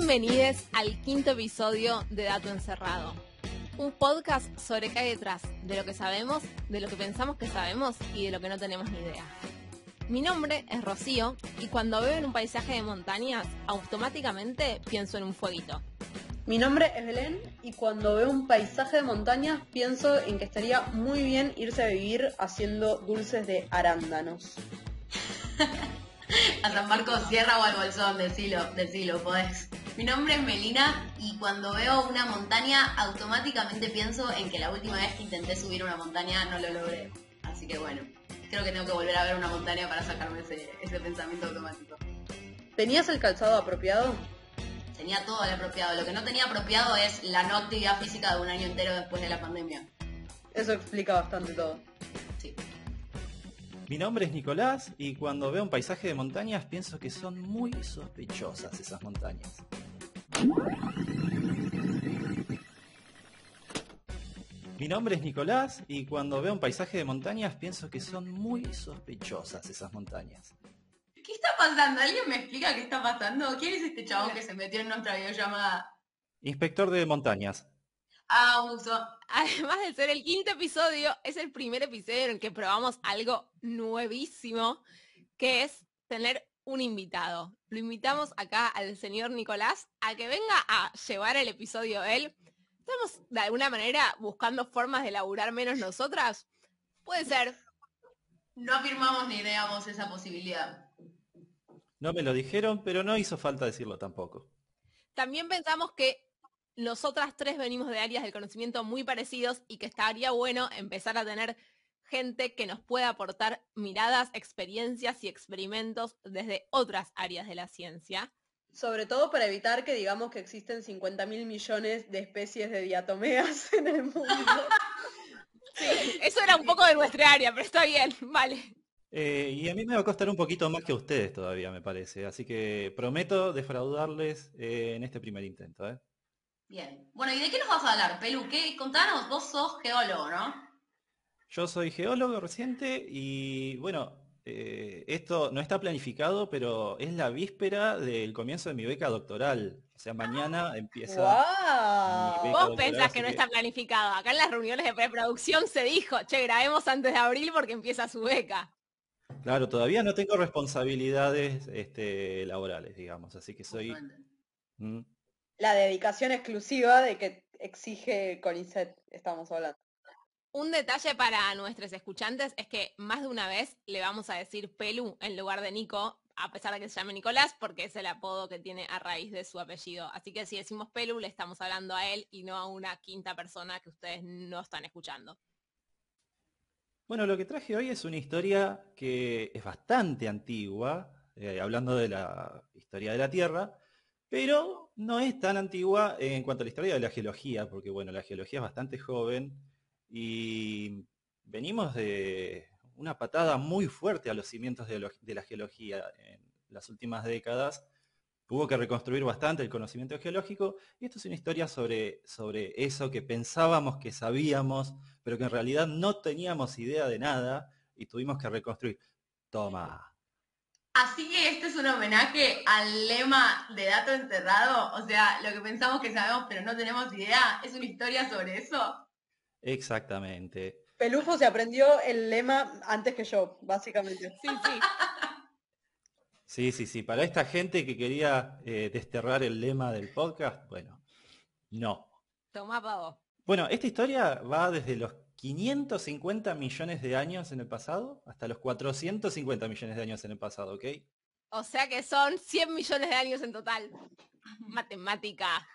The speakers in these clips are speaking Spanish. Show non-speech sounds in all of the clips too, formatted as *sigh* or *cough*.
Bienvenidos al quinto episodio de Dato Encerrado. Un podcast sobre qué hay detrás de lo que sabemos, de lo que pensamos que sabemos y de lo que no tenemos ni idea. Mi nombre es Rocío y cuando veo en un paisaje de montañas, automáticamente pienso en un fueguito. Mi nombre es Belén y cuando veo un paisaje de montañas pienso en que estaría muy bien irse a vivir haciendo dulces de arándanos. *laughs* a San Marcos Sierra o al Bolsón, decilo, decilo, podés. Mi nombre es Melina y cuando veo una montaña automáticamente pienso en que la última vez que intenté subir una montaña no lo logré. Así que bueno, creo que tengo que volver a ver una montaña para sacarme ese, ese pensamiento automático. ¿Tenías el calzado apropiado? Tenía todo el apropiado. Lo que no tenía apropiado es la no actividad física de un año entero después de la pandemia. Eso explica bastante todo. Sí. Mi nombre es Nicolás y cuando veo un paisaje de montañas pienso que son muy sospechosas esas montañas. Mi nombre es Nicolás y cuando veo un paisaje de montañas pienso que son muy sospechosas esas montañas. ¿Qué está pasando? ¿Alguien me explica qué está pasando? ¿Quién es este chabón que se metió en nuestra videollamada? Inspector de montañas. Ah, uso. Además de ser el quinto episodio, es el primer episodio en el que probamos algo nuevísimo, que es tener un invitado. Lo invitamos acá al señor Nicolás a que venga a llevar el episodio él. Estamos de alguna manera buscando formas de laburar menos nosotras. Puede ser. No afirmamos ni negamos esa posibilidad. No me lo dijeron, pero no hizo falta decirlo tampoco. También pensamos que nosotras tres venimos de áreas del conocimiento muy parecidos y que estaría bueno empezar a tener gente que nos pueda aportar miradas, experiencias y experimentos desde otras áreas de la ciencia. Sobre todo para evitar que digamos que existen 50 mil millones de especies de diatomeas *laughs* en el mundo. *laughs* sí, eso era un poco de nuestra área, pero está bien, vale. Eh, y a mí me va a costar un poquito más que a ustedes todavía, me parece. Así que prometo defraudarles eh, en este primer intento. ¿eh? Bien. Bueno, ¿y de qué nos vas a hablar, Pelu? ¿Qué? Contanos, vos sos geólogo, ¿no? Yo soy geólogo reciente y bueno, esto no está planificado, pero es la víspera del comienzo de mi beca doctoral. O sea, mañana empieza. Wow. Vos pensás que no está planificado. Acá en las reuniones de preproducción se dijo, che, grabemos antes de abril porque empieza su beca. Claro, todavía no tengo responsabilidades este, laborales, digamos, así que soy... ¿Mm? La dedicación exclusiva de que exige CONICET, estamos hablando. Un detalle para nuestros escuchantes es que más de una vez le vamos a decir Pelu en lugar de Nico, a pesar de que se llame Nicolás, porque es el apodo que tiene a raíz de su apellido. Así que si decimos Pelu, le estamos hablando a él y no a una quinta persona que ustedes no están escuchando. Bueno, lo que traje hoy es una historia que es bastante antigua, eh, hablando de la historia de la Tierra, pero no es tan antigua en cuanto a la historia de la geología, porque bueno, la geología es bastante joven y venimos de una patada muy fuerte a los cimientos de, la geología en las últimas décadas Hubo que reconstruir bastante el conocimiento geológico y esto es una historia sobre, sobre eso que pensábamos que sabíamos, pero que en realidad no teníamos idea de nada y tuvimos que reconstruir. Toma. Así que este es un homenaje al lema de dato enterrado, o sea, lo que pensamos que sabemos pero no tenemos idea, es una historia sobre eso. Exactamente. Pelufo se aprendió el lema antes que yo, básicamente. Sí, sí. Sí, sí, sí. Para esta gente que quería eh, desterrar el lema del podcast, bueno, no. Toma pavo. Bueno, esta historia va desde los 550 millones de años en el pasado hasta los 450 millones de años en el pasado, ¿ok? O sea que son 100 millones de años en total. Matemática.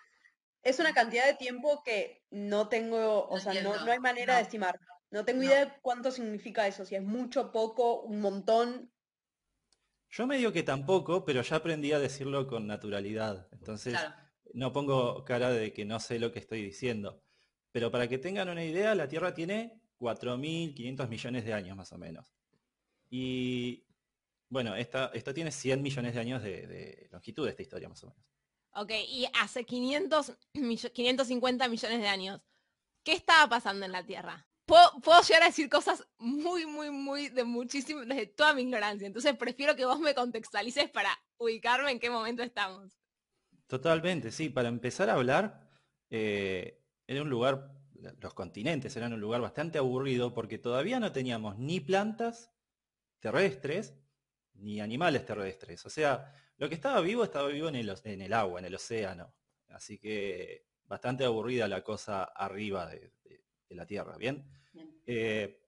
Es una cantidad de tiempo que no tengo, o sea, no, hay manera de estimar. No tengo idea de cuánto significa eso, si es mucho, poco, un montón. Yo me digo que tampoco, pero ya aprendí a decirlo con naturalidad. Entonces, no pongo cara de que no sé lo que estoy diciendo. Pero para que tengan una idea, la Tierra tiene 4.500 millones de años más o menos. Y bueno, esta, esto tiene 100 millones de años de, longitud de esta historia más o menos. Ok, y hace 500, 550 millones de años, ¿qué estaba pasando en la Tierra? puedo, llegar a decir cosas muy, muy, muy, de muchísimo, desde toda mi ignorancia. Entonces prefiero que vos me contextualices para ubicarme en qué momento estamos. Totalmente, sí. Para empezar a hablar, eh, era un lugar, los continentes eran un lugar bastante aburrido porque todavía no teníamos ni plantas terrestres ni animales terrestres. O sea, lo que estaba vivo estaba vivo en el, en el agua, en el océano. Así que bastante aburrida la cosa arriba de, la Tierra, ¿bien? Eh,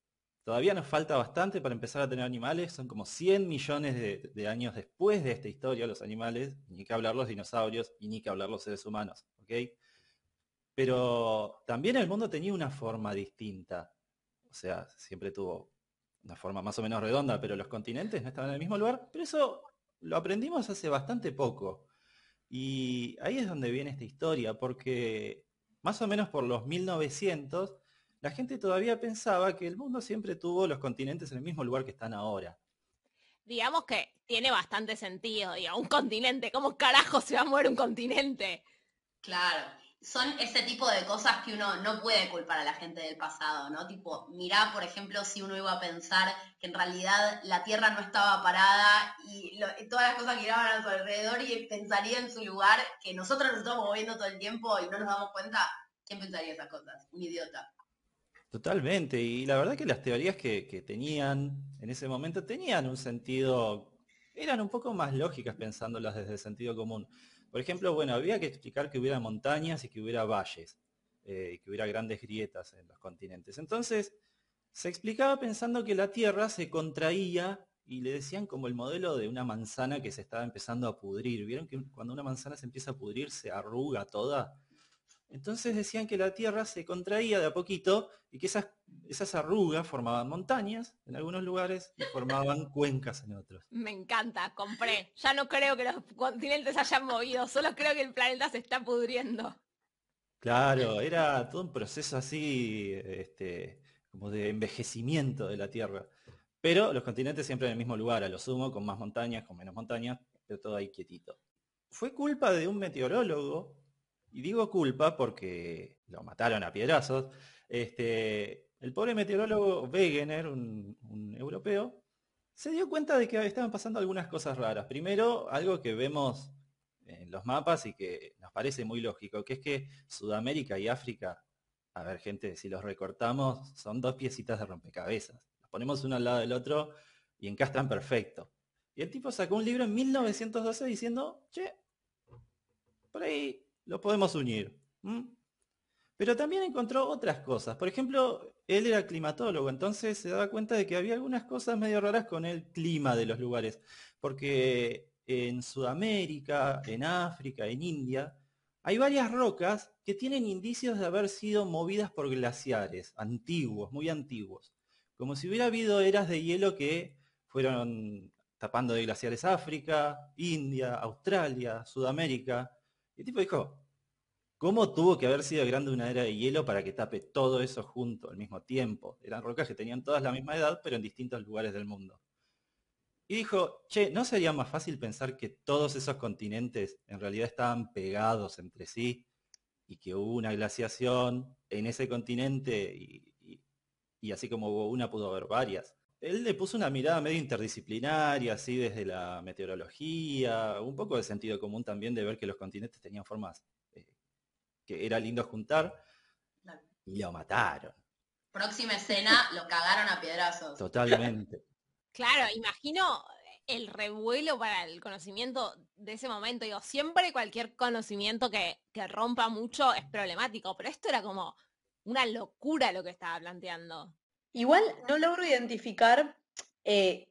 todavía nos falta bastante para empezar a tener animales, son como 100 millones de, años después de esta historia los animales, ni que hablar los dinosaurios y ni que hablar los seres humanos, ¿ok? Pero también el mundo tenía una forma distinta, o sea, siempre tuvo una forma más o menos redonda, pero los continentes no estaban en el mismo lugar, pero eso lo aprendimos hace bastante poco. Y ahí es donde viene esta historia, porque más o menos por los 1900, la gente todavía pensaba que el mundo siempre tuvo los continentes en el mismo lugar que están ahora. Digamos que tiene bastante sentido, digamos, un continente, ¿cómo carajo se va a mover un continente? Claro, son ese tipo de cosas que uno no puede culpar a la gente del pasado, ¿no? Tipo, mirá, por ejemplo, si uno iba a pensar que en realidad la Tierra no estaba parada y, todas las cosas giraban a su alrededor y pensaría en su lugar, que nosotros nos estamos moviendo todo el tiempo y no nos damos cuenta, ¿quién pensaría esas cosas? Un idiota. Totalmente, y la verdad que las teorías que, que tenían en ese momento tenían un sentido, eran un poco más lógicas pensándolas desde el sentido común. Por ejemplo, bueno, había que explicar que hubiera montañas y que hubiera valles, eh, que hubiera grandes grietas en los continentes. Entonces, se explicaba pensando que la Tierra se contraía y le decían como el modelo de una manzana que se estaba empezando a pudrir. ¿Vieron que cuando una manzana se empieza a pudrir se arruga toda? Entonces decían que la Tierra se contraía de a poquito y que esas, esas arrugas formaban montañas en algunos lugares y formaban cuencas en otros. Me encanta, compré. Ya no creo que los continentes hayan movido, solo creo que el planeta se está pudriendo. Claro, era todo un proceso así, este, como de envejecimiento de la Tierra. Pero los continentes siempre en el mismo lugar, a lo sumo, con más montañas, con menos montañas, pero todo ahí quietito. Fue culpa de un meteorólogo y digo culpa porque lo mataron a piedrazos. Este, el pobre meteorólogo Wegener, un, europeo, se dio cuenta de que estaban pasando algunas cosas raras. Primero, algo que vemos en los mapas y que nos parece muy lógico, que es que Sudamérica y África, a ver gente, si los recortamos, son dos piecitas de rompecabezas. Los ponemos uno al lado del otro y encastran perfecto. Y el tipo sacó un libro en 1912 diciendo, che, por ahí lo podemos unir. Pero también encontró otras cosas. Por ejemplo, él era climatólogo, entonces se daba cuenta de que había algunas cosas medio raras con el clima de los lugares. Porque en Sudamérica, en África, en India, hay varias rocas que tienen indicios de haber sido movidas por glaciares antiguos, muy antiguos. Como si hubiera habido eras de hielo que fueron tapando de glaciares África, India, Australia, Sudamérica. Y el tipo dijo, ¿cómo tuvo que haber sido grande una era de hielo para que tape todo eso junto al mismo tiempo? Eran rocas que tenían todas la misma edad, pero en distintos lugares del mundo. Y dijo, che, ¿no sería más fácil pensar que todos esos continentes en realidad estaban pegados entre sí y que hubo una glaciación en ese continente y, y así como hubo una pudo haber varias? Él le puso una mirada medio interdisciplinaria, así desde la meteorología, un poco de sentido común también de ver que los continentes tenían formas eh, que era lindo juntar, y lo mataron. Próxima escena, lo cagaron a piedrazos. Totalmente. *laughs* claro, imagino el revuelo para el conocimiento de ese momento. Digo, siempre cualquier conocimiento que, que rompa mucho es problemático, pero esto era como una locura lo que estaba planteando. Igual no logro identificar eh,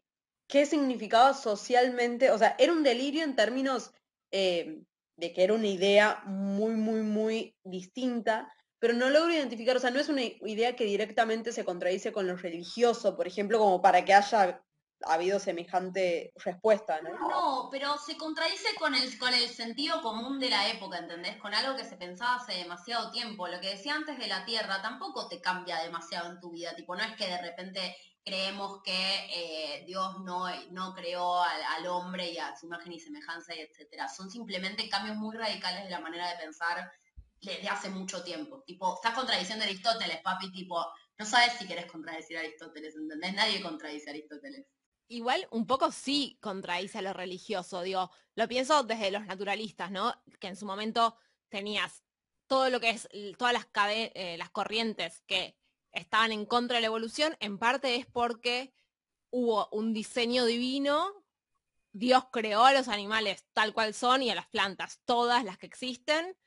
qué significaba socialmente, o sea, era un delirio en términos eh, de que era una idea muy, muy, muy distinta, pero no logro identificar, o sea, no es una idea que directamente se contradice con lo religioso, por ejemplo, como para que haya ha habido semejante respuesta, ¿no? No, pero se contradice con el, con el sentido común de la época, ¿entendés? Con algo que se pensaba hace demasiado tiempo. Lo que decía antes de la Tierra tampoco te cambia demasiado en tu vida. Tipo, no es que de repente creemos que eh, Dios no, no creó al, hombre y a su imagen y semejanza y etcétera. Son simplemente cambios muy radicales de la manera de pensar desde hace mucho tiempo. Tipo, estás contradiciendo a Aristóteles, papi, tipo, no sabes si querés contradecir a Aristóteles, ¿entendés? Nadie contradice a Aristóteles. Igual un poco sí contradice a lo religioso, digo, lo pienso desde los naturalistas, ¿no? Que en su momento tenías todo lo que es, todas las, eh, las corrientes que estaban en contra de la evolución, en parte es porque hubo un diseño divino, Dios creó a los animales tal cual son y a las plantas, todas las que existen,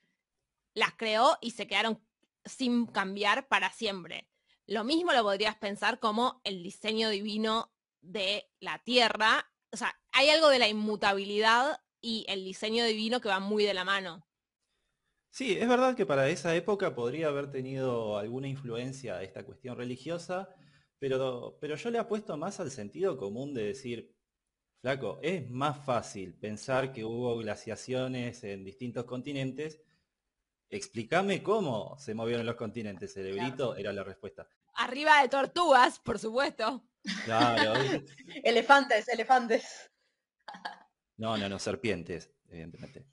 las creó y se quedaron sin cambiar para siempre. Lo mismo lo podrías pensar como el diseño divino de la Tierra. O sea, hay algo de la inmutabilidad y el diseño divino que va muy de la mano. Sí, es verdad que para esa época podría haber tenido alguna influencia esta cuestión religiosa, pero, pero yo le apuesto más al sentido común de decir, flaco, es más fácil pensar que hubo glaciaciones en distintos continentes. Explícame cómo se movieron los continentes, cerebrito, era la respuesta. Arriba de tortugas, por supuesto. Claro. *laughs* elefantes, elefantes. No, no, no, serpientes, evidentemente.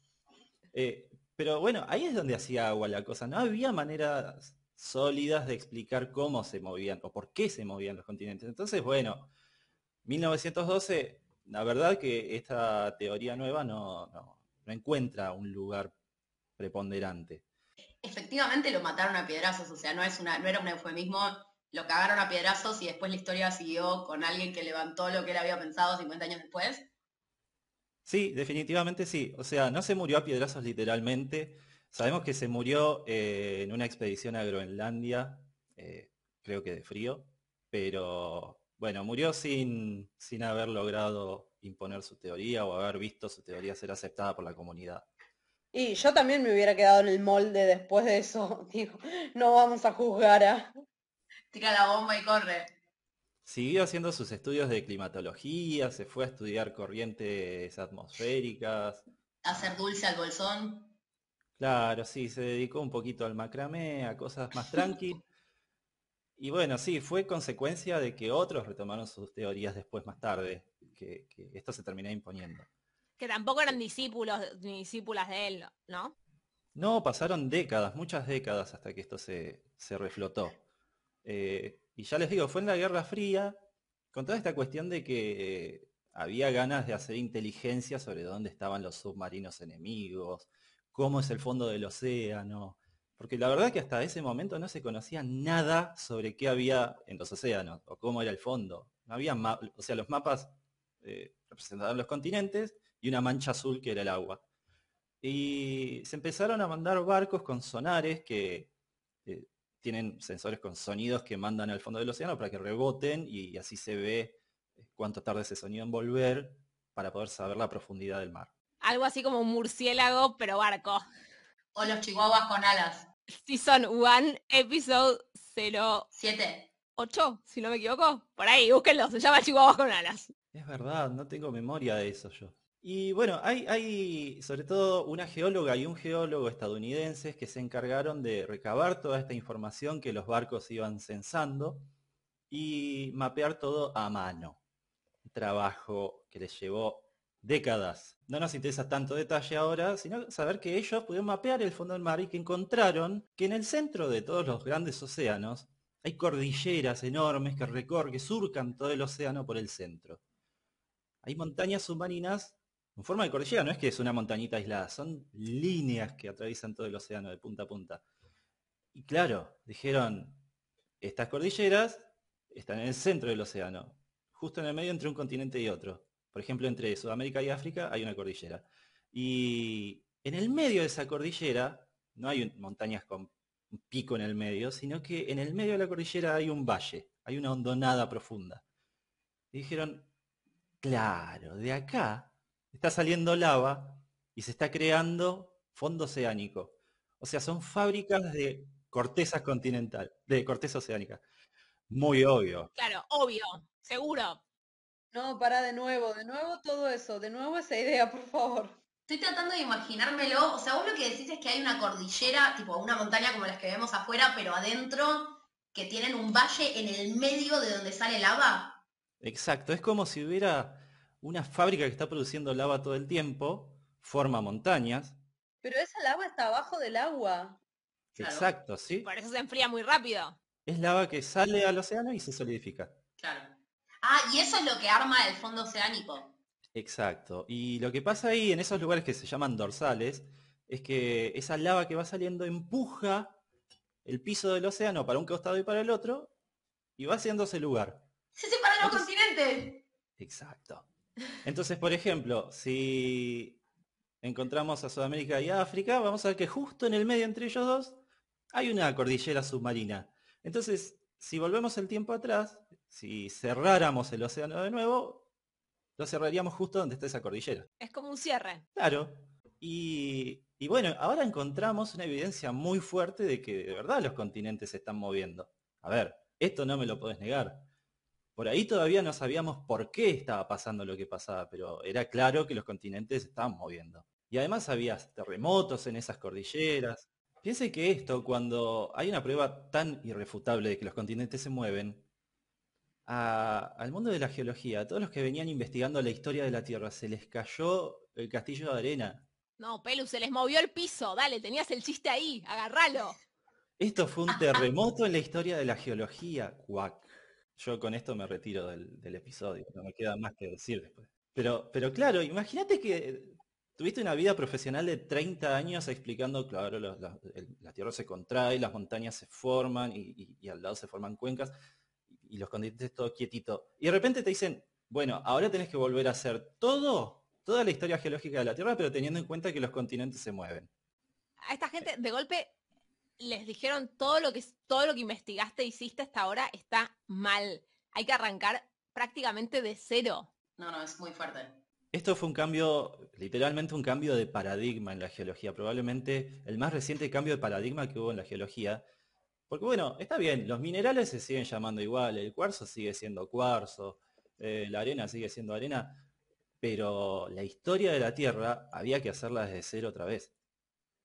Eh, pero bueno, ahí es donde hacía agua la cosa. No había maneras sólidas de explicar cómo se movían o por qué se movían los continentes. Entonces, bueno, 1912, la verdad que esta teoría nueva no, no, encuentra un lugar preponderante. Efectivamente lo mataron a piedrazos, o sea, no, es una, no era un eufemismo, lo cagaron a piedrazos y después la historia siguió con alguien que levantó lo que él había pensado 50 años después. Sí, definitivamente sí. O sea, no se murió a piedrazos literalmente. Sabemos que se murió eh, en una expedición a Groenlandia, eh, creo que de frío, pero bueno, murió sin, sin haber logrado imponer su teoría o haber visto su teoría ser aceptada por la comunidad. Y yo también me hubiera quedado en el molde después de eso. *laughs* Digo, no vamos a juzgar a... Tira la bomba y corre. Siguió haciendo sus estudios de climatología, se fue a estudiar corrientes atmosféricas. Hacer dulce al bolsón. Claro, sí, se dedicó un poquito al macramé, a cosas más tranqui. *laughs* y bueno, sí, fue consecuencia de que otros retomaron sus teorías después más tarde, que, esto se terminó imponiendo. Que tampoco eran discípulos ni discípulas de él, ¿no? No, pasaron décadas, muchas décadas hasta que esto se, se reflotó. Eh, y ya les digo, fue en la Guerra Fría, con toda esta cuestión de que eh, había ganas de hacer inteligencia sobre dónde estaban los submarinos enemigos, cómo es el fondo del océano, porque la verdad que hasta ese momento no se conocía nada sobre qué había en los océanos o cómo era el fondo. No había o sea, los mapas eh, representaban los continentes y una mancha azul que era el agua. Y se empezaron a mandar barcos con sonares que tienen sensores con sonidos que mandan al fondo del océano para que reboten y así se ve eh, cuánto tarda ese sonido en volver para poder saber la profundidad del mar. Algo así como un murciélago, pero barco. O los chihuahuas con alas. Season 1, episodio 07. 8, si no me equivoco. Por ahí, búsquenlo, se llama Chihuahuas con alas. Es verdad, no tengo memoria de eso yo. Y bueno, hay, sobre todo una geóloga y un geólogo estadounidenses que se encargaron de recabar toda esta información que los barcos iban censando y mapear todo a mano. Un trabajo que les llevó décadas. No nos interesa tanto detalle ahora, sino saber que ellos pudieron mapear el fondo del mar y que encontraron que en el centro de todos los grandes océanos hay cordilleras enormes que recorren, que surcan todo el océano por el centro. Hay montañas submarinas en forma de cordillera, no es que es una montañita aislada, son líneas que atraviesan todo el océano de punta a punta. Y claro, dijeron, estas cordilleras están en el centro del océano, justo en el medio entre un continente y otro. Por ejemplo, entre Sudamérica y África hay una cordillera. Y en el medio de esa cordillera no hay montañas con un pico en el medio, sino que en el medio de la cordillera hay un valle, hay una hondonada profunda. Y dijeron, claro, de acá está saliendo lava y se está creando fondo oceánico. O sea, son fábricas de corteza continental, de corteza oceánica. Muy obvio. Claro, obvio, seguro. No, para de nuevo, de nuevo todo eso, de nuevo esa idea, por favor. Estoy tratando de imaginármelo, o sea, vos lo que decís es que hay una cordillera, tipo una montaña como las que vemos afuera, pero adentro que tienen un valle en el medio de donde sale lava. Exacto, es como si hubiera una fábrica que está produciendo lava todo el tiempo, forma montañas. Pero esa lava está abajo del agua. Exacto, sí. Por eso se enfría muy rápido. Es lava que sale al océano y se solidifica. Claro. Ah, y eso es lo que arma el fondo oceánico. Exacto. Y lo que pasa ahí en esos lugares que se llaman dorsales es que esa lava que va saliendo empuja el piso del océano para un costado y para el otro y va haciéndose lugar. Se separan los continentes. Exacto. Entonces, por ejemplo, si encontramos a Sudamérica y África, vamos a ver que justo en el medio entre ellos dos hay una cordillera submarina. Entonces, si volvemos el tiempo atrás, si cerráramos el océano de nuevo, lo cerraríamos justo donde está esa cordillera. Es como un cierre. Claro. Y, y bueno, ahora encontramos una evidencia muy fuerte de que de verdad los continentes se están moviendo. A ver, esto no me lo podés negar. Por ahí todavía no sabíamos por qué estaba pasando lo que pasaba, pero era claro que los continentes estaban moviendo. Y además había terremotos en esas cordilleras. Piense que esto, cuando hay una prueba tan irrefutable de que los continentes se mueven, al mundo de la geología, a todos los que venían investigando la historia de la Tierra, se les cayó el castillo de arena. No, Pelu, se les movió el piso. Dale, tenías el chiste ahí, agárralo. Esto fue un *laughs* terremoto en la historia de la geología, cuac. Yo con esto me retiro del, episodio, no me queda más que decir después. Pero, pero claro, imagínate que tuviste una vida profesional de 30 años explicando, claro, la, Tierra se contrae, las montañas se forman y, al lado se forman cuencas y, los continentes todo quietito. Y de repente te dicen, bueno, ahora tenés que volver a hacer todo, toda la historia geológica de la Tierra, pero teniendo en cuenta que los continentes se mueven. A esta gente de golpe les dijeron todo lo que todo lo que investigaste e hiciste hasta ahora está mal. Hay que arrancar prácticamente de cero. No, no, es muy fuerte. Esto fue un cambio, literalmente un cambio de paradigma en la geología, probablemente el más reciente cambio de paradigma que hubo en la geología. Porque bueno, está bien, los minerales se siguen llamando igual, el cuarzo sigue siendo cuarzo, eh, la arena sigue siendo arena, pero la historia de la Tierra había que hacerla desde cero otra vez.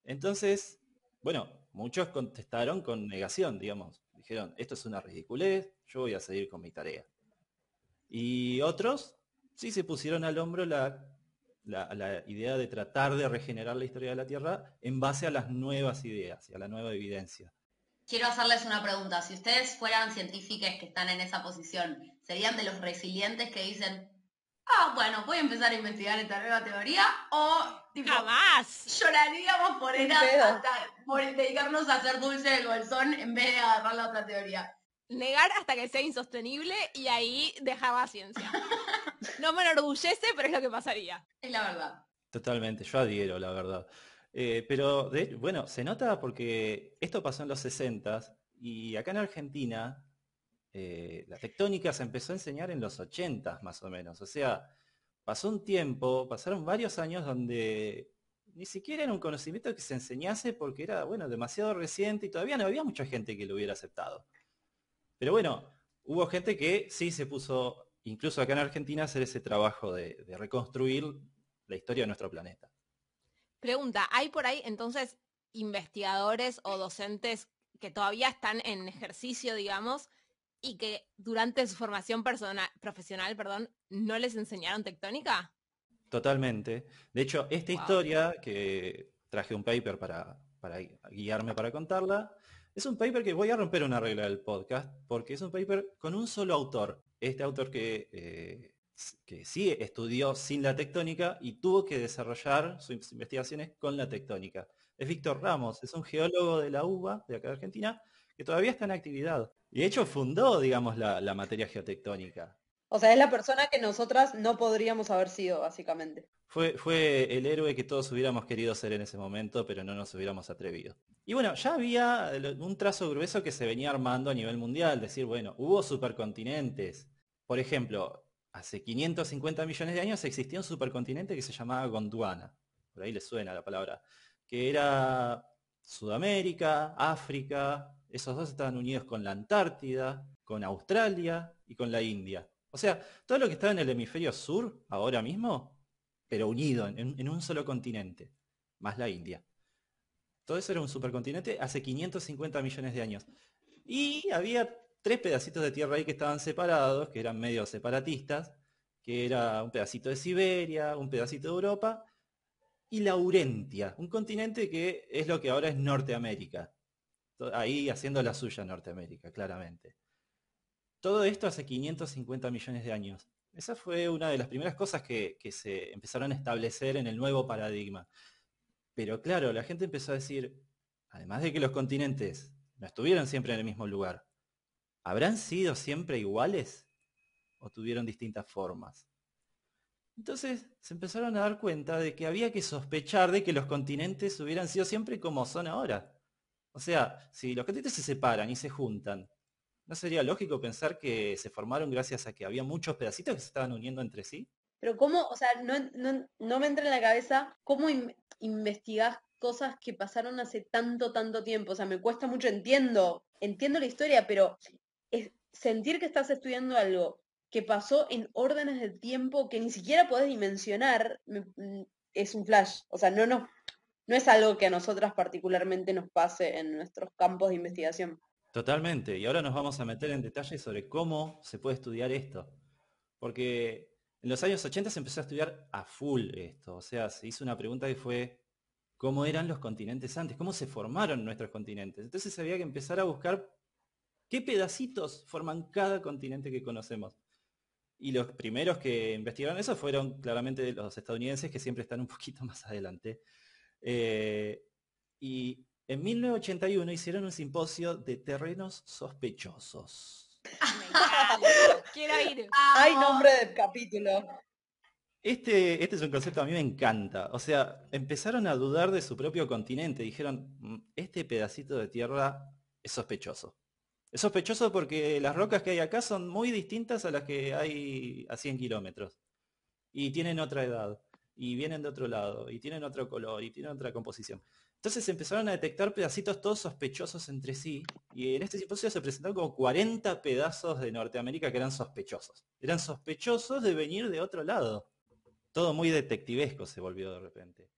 Entonces, bueno, muchos contestaron con negación, digamos. Dijeron, esto es una ridiculez, yo voy a seguir con mi tarea. Y otros sí se pusieron al hombro la, la, idea de tratar de regenerar la historia de la Tierra en base a las nuevas ideas y a la nueva evidencia. Quiero hacerles una pregunta. Si ustedes fueran científicos que están en esa posición, ¿serían de los resilientes que dicen, ah, bueno, voy a empezar a investigar esta nueva teoría? ¿O tipo, ¡Jamás! lloraríamos por, por dedicarnos a hacer dulce del bolsón en vez de agarrar la otra teoría? Negar hasta que sea insostenible y ahí dejaba ciencia. *laughs* No me enorgullece, pero es lo que pasaría. Es la verdad. Totalmente, yo adhiero, la verdad. Eh, pero, de, bueno, se nota porque esto pasó en los 60 y acá en Argentina eh, la tectónica se empezó a enseñar en los 80 más o menos. O sea, pasó un tiempo, pasaron varios años donde ni siquiera era un conocimiento que se enseñase porque era, bueno, demasiado reciente y todavía no había mucha gente que lo hubiera aceptado. Pero bueno, hubo gente que sí se puso incluso acá en Argentina, hacer ese trabajo de, reconstruir la historia de nuestro planeta. Pregunta, ¿hay por ahí entonces investigadores o docentes que todavía están en ejercicio, digamos, y que durante su formación profesional perdón, no les enseñaron tectónica? Totalmente. De hecho, esta historia, que traje un paper para, para guiarme para contarla, es un paper que voy a romper una regla del podcast, porque es un paper con un solo autor. Este autor que, eh, que sí estudió sin la tectónica y tuvo que desarrollar sus investigaciones con la tectónica. Es Víctor Ramos, es un geólogo de la UBA, de acá de Argentina, que todavía está en actividad. Y de hecho fundó, digamos, la, la materia geotectónica. O sea, es la persona que nosotras no podríamos haber sido, básicamente. Fue, fue el héroe que todos hubiéramos querido ser en ese momento, pero no nos hubiéramos atrevido. Y bueno, ya había un trazo grueso que se venía armando a nivel mundial, decir, bueno, hubo supercontinentes. Por ejemplo, hace 550 millones de años existía un supercontinente que se llamaba Gondwana, por ahí le suena la palabra, que era Sudamérica, África, esos dos estaban unidos con la Antártida, con Australia y con la India. O sea, todo lo que estaba en el hemisferio sur ahora mismo, pero unido en, un solo continente, más la India. Todo eso era un supercontinente hace 550 millones de años. Y había tres pedacitos de tierra ahí que estaban separados, que eran medio separatistas, que era un pedacito de Siberia, un pedacito de Europa, y Laurentia, un continente que es lo que ahora es Norteamérica. Ahí haciendo la suya Norteamérica, claramente. Todo esto hace 550 millones de años. Esa fue una de las primeras cosas que, se empezaron a establecer en el nuevo paradigma. Pero claro, la gente empezó a decir, además de que los continentes no estuvieron siempre en el mismo lugar, ¿habrán sido siempre iguales o tuvieron distintas formas? Entonces se empezaron a dar cuenta de que había que sospechar de que los continentes hubieran sido siempre como son ahora. O sea, si los continentes se separan y se juntan, ¿no sería lógico pensar que se formaron gracias a que había muchos pedacitos que se estaban uniendo entre sí? Pero cómo, o sea, no, me entra en la cabeza cómo in- investigás cosas que pasaron hace tanto, tanto tiempo. O sea, me cuesta mucho, entiendo, entiendo la historia, pero sentir que estás estudiando algo que pasó en órdenes de tiempo que ni siquiera podés dimensionar, me- mm, es un flash. O sea, no, no, no es algo que a nosotras particularmente nos pase en nuestros campos de investigación. Totalmente. Y ahora nos vamos a meter en detalle sobre cómo se puede estudiar esto. Porque en los años 80 se empezó a estudiar a full esto. O sea, se hizo una pregunta que fue, ¿cómo eran los continentes antes? ¿Cómo se formaron nuestros continentes? Entonces había que empezar a buscar qué pedacitos forman cada continente que conocemos. Y los primeros que investigaron eso fueron claramente los estadounidenses, que siempre están un poquito *laughs* más adelante. Eh, y en 1981 hicieron un simposio de terrenos sospechosos. Me encanta. Quiero ir. Hay nombre del capítulo. Este, este es un concepto que a mí me encanta. O sea, empezaron a dudar de su propio continente. Dijeron, "Mm, este pedacito de tierra es sospechoso. Es sospechoso porque las rocas que hay acá son muy distintas a las que hay a 100 kilómetros. Y tienen otra edad. Y vienen de otro lado. Y tienen otro color. Y tienen otra composición. Entonces empezaron a detectar pedacitos todos sospechosos entre sí. Y en este simposio se presentaron como 40 pedazos de Norteamérica que eran sospechosos. Eran sospechosos de venir de otro lado. Todo muy detectivesco se volvió de repente.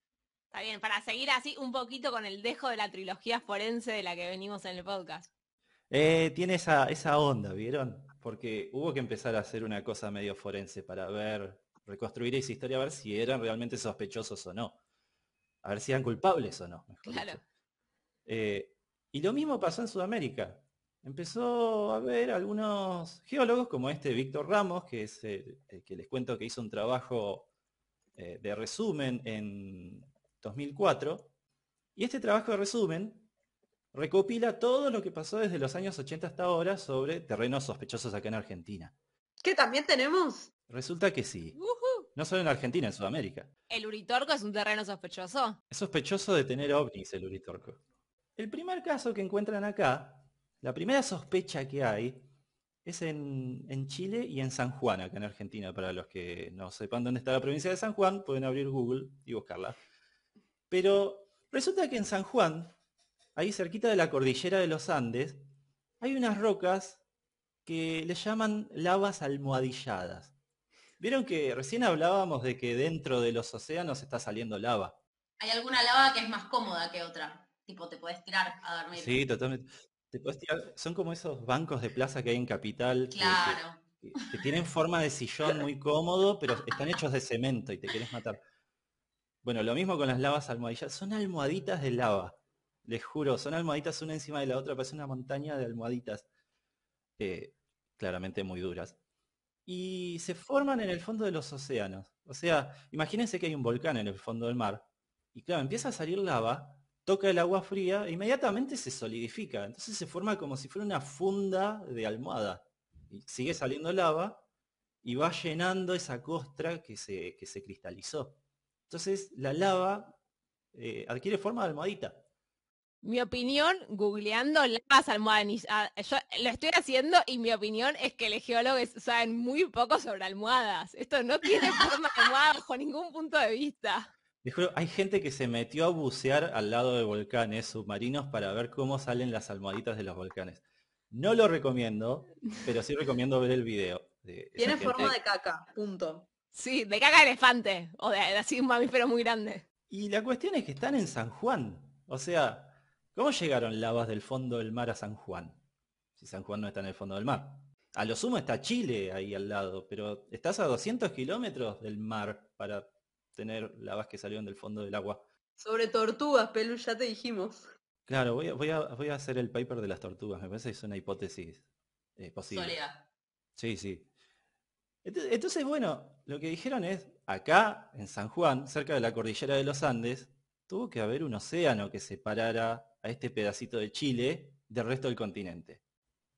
Está bien, para seguir así un poquito con el dejo de la trilogía forense de la que venimos en el podcast. Eh, tiene esa, esa onda, ¿vieron? Porque hubo que empezar a hacer una cosa medio forense para ver, reconstruir esa historia, a ver si eran realmente sospechosos o no. A ver si eran culpables o no. Claro. Eh, y lo mismo pasó en Sudamérica. Empezó a haber algunos geólogos como este Víctor Ramos, que es el, el que les cuento que hizo un trabajo eh, de resumen en 2004. Y este trabajo de resumen recopila todo lo que pasó desde los años 80 hasta ahora sobre terrenos sospechosos acá en Argentina. ¿Qué también tenemos? Resulta que sí. No solo en Argentina, en Sudamérica. ¿El Uritorco es un terreno sospechoso? Es sospechoso de tener ovnis el Uritorco. El primer caso que encuentran acá, la primera sospecha que hay, es en, en Chile y en San Juan, acá en Argentina. Para los que no sepan dónde está la provincia de San Juan, pueden abrir Google y buscarla. Pero resulta que en San Juan, ahí cerquita de la cordillera de los Andes, hay unas rocas que le llaman lavas almohadilladas. Vieron que recién hablábamos de que dentro de los océanos está saliendo lava. Hay alguna lava que es más cómoda que otra. Tipo, te puedes tirar a dormir. Sí, totalmente. Te podés tirar- son como esos bancos de plaza que hay en Capital que- Claro. que, que tienen forma de sillón muy cómodo, pero están hechos de cemento y te querés matar. Bueno, lo mismo con las lavas almohadilladas. Son almohaditas de lava. Les juro, son almohaditas una encima de la otra, parece una montaña de almohaditas. eh, claramente muy duras. Y se forman en el fondo de los océanos. O sea, imagínense que hay un volcán en el fondo del mar. Y claro, empieza a salir lava, toca el agua fría e inmediatamente se solidifica. Entonces se forma como si fuera una funda de almohada. Y sigue saliendo lava y va llenando esa costra que se, que se cristalizó. Entonces la lava eh, adquiere forma de almohadita. Mi opinión, googleando lavas almohadizadas, yo lo estoy haciendo y mi opinión es que los geólogos saben muy poco sobre almohadas. Esto no tiene *laughs* forma de almohada bajo ningún punto de vista. Juro, hay gente que se metió a bucear al lado de volcanes submarinos para ver cómo salen las almohaditas de los volcanes. No lo recomiendo, pero sí recomiendo ver el video. de Tiene gente. forma de caca, punto. Sí, de caca de elefante o de, de así un mamífero muy grande. Y la cuestión es que están en San Juan. O sea, ¿cómo llegaron lavas del fondo del mar a San Juan? Si San Juan no está en el fondo del mar. A lo sumo está Chile ahí al lado, pero estás a 200 kilómetros del mar para tener lavas que salieron del fondo del agua. Sobre tortugas, Pelu, ya te dijimos. Claro, voy a, voy a, voy a hacer el paper de las tortugas. Me parece que es una hipótesis eh, posible. Sólida. Sí, sí. Entonces, bueno, lo que dijeron es, acá en San Juan, cerca de la cordillera de los Andes, tuvo que haber un océano que separara a este pedacito de Chile del resto del continente.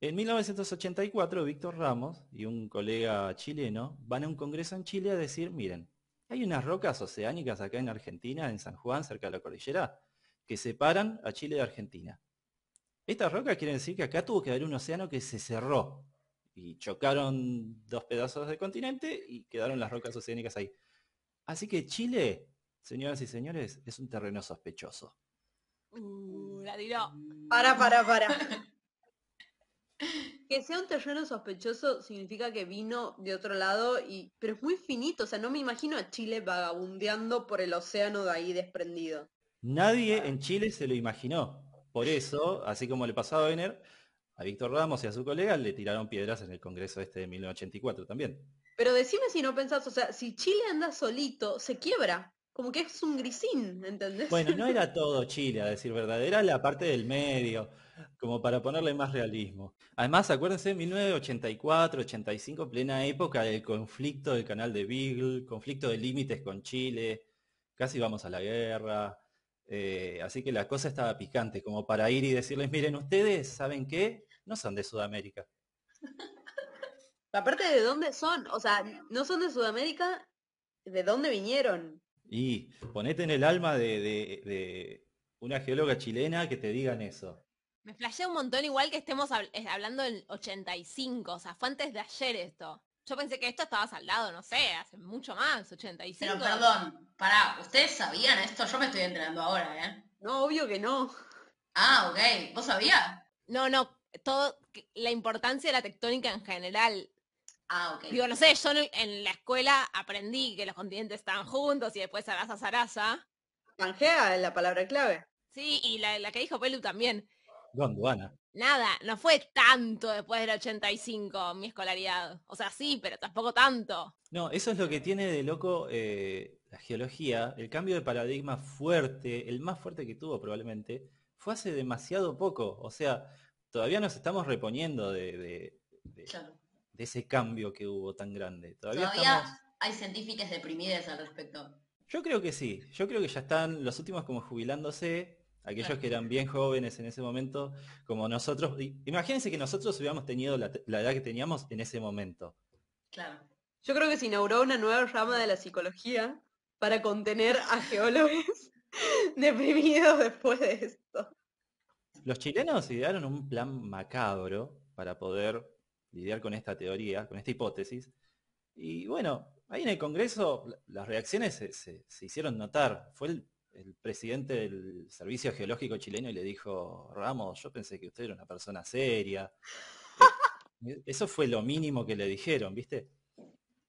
En 1984, Víctor Ramos y un colega chileno van a un congreso en Chile a decir, miren, hay unas rocas oceánicas acá en Argentina, en San Juan, cerca de la cordillera, que separan a Chile de Argentina. Estas rocas quieren decir que acá tuvo que haber un océano que se cerró y chocaron dos pedazos de continente y quedaron las rocas oceánicas ahí. Así que Chile, señoras y señores, es un terreno sospechoso. Uh, la tiró. Para, para, para. *laughs* Que sea un terreno sospechoso significa que vino de otro lado y. Pero es muy finito, o sea, no me imagino a Chile vagabundeando por el océano de ahí desprendido. Nadie en Chile se lo imaginó. Por eso, así como le pasó a Vener, a Víctor Ramos y a su colega le tiraron piedras en el Congreso este de 1984 también. Pero decime si no pensás, o sea, si Chile anda solito, se quiebra. Como que es un grisín, ¿entendés? Bueno, no era *laughs* todo Chile, a decir verdad, era la parte del medio, como para ponerle más realismo. Además, acuérdense, 1984, 85, plena época del conflicto del canal de Beagle, conflicto de límites con Chile, casi vamos a la guerra, eh, así que la cosa estaba picante, como para ir y decirles, miren, ustedes, ¿saben qué? No son de Sudamérica. *laughs* Aparte de dónde son, o sea, no son de Sudamérica, ¿de dónde vinieron? Y ponete en el alma de, una geóloga chilena que te digan eso. Me flashea un montón igual que estemos hablando del 85, o sea, fue antes de ayer esto. Yo pensé que esto estaba saldado, no sé, hace mucho más, 85. Pero perdón, pará, ¿ustedes sabían esto? Yo me estoy enterando ahora, ¿eh? No, obvio que no. Ah, ok. ¿Vos sabías? No, no, todo, la importancia de la tectónica en general. Ah, ok. Digo, no sé, yo en, la escuela aprendí que los continentes estaban juntos y después Sarasa Sarasa. Pangea es la palabra clave. Sí, y la, la que dijo Pelu también. Gondwana nada, no fue tanto después del 85 mi escolaridad. O sea, sí, pero tampoco tanto. No, eso es lo que tiene de loco eh, la geología. El cambio de paradigma fuerte, el más fuerte que tuvo probablemente, fue hace demasiado poco. O sea, todavía nos estamos reponiendo de, de, ese cambio que hubo tan grande. Todavía, hay científicas deprimidas al respecto. Yo creo que sí. Yo creo que ya están los últimos como jubilándose aquellos que eran bien jóvenes en ese momento, como nosotros. Imagínense que nosotros hubiéramos tenido la, edad que teníamos en ese momento. Claro. Yo creo que se inauguró una nueva rama de la psicología para contener a geólogos *laughs* deprimidos después de esto. Los chilenos idearon un plan macabro para poder lidiar con esta teoría, con esta hipótesis. Y bueno, ahí en el Congreso las reacciones se, se hicieron notar. Fue el el presidente del Servicio Geológico chileno y le dijo, Ramos, yo pensé que usted era una persona seria. *laughs* Eh, eso fue lo mínimo que le dijeron, ¿viste?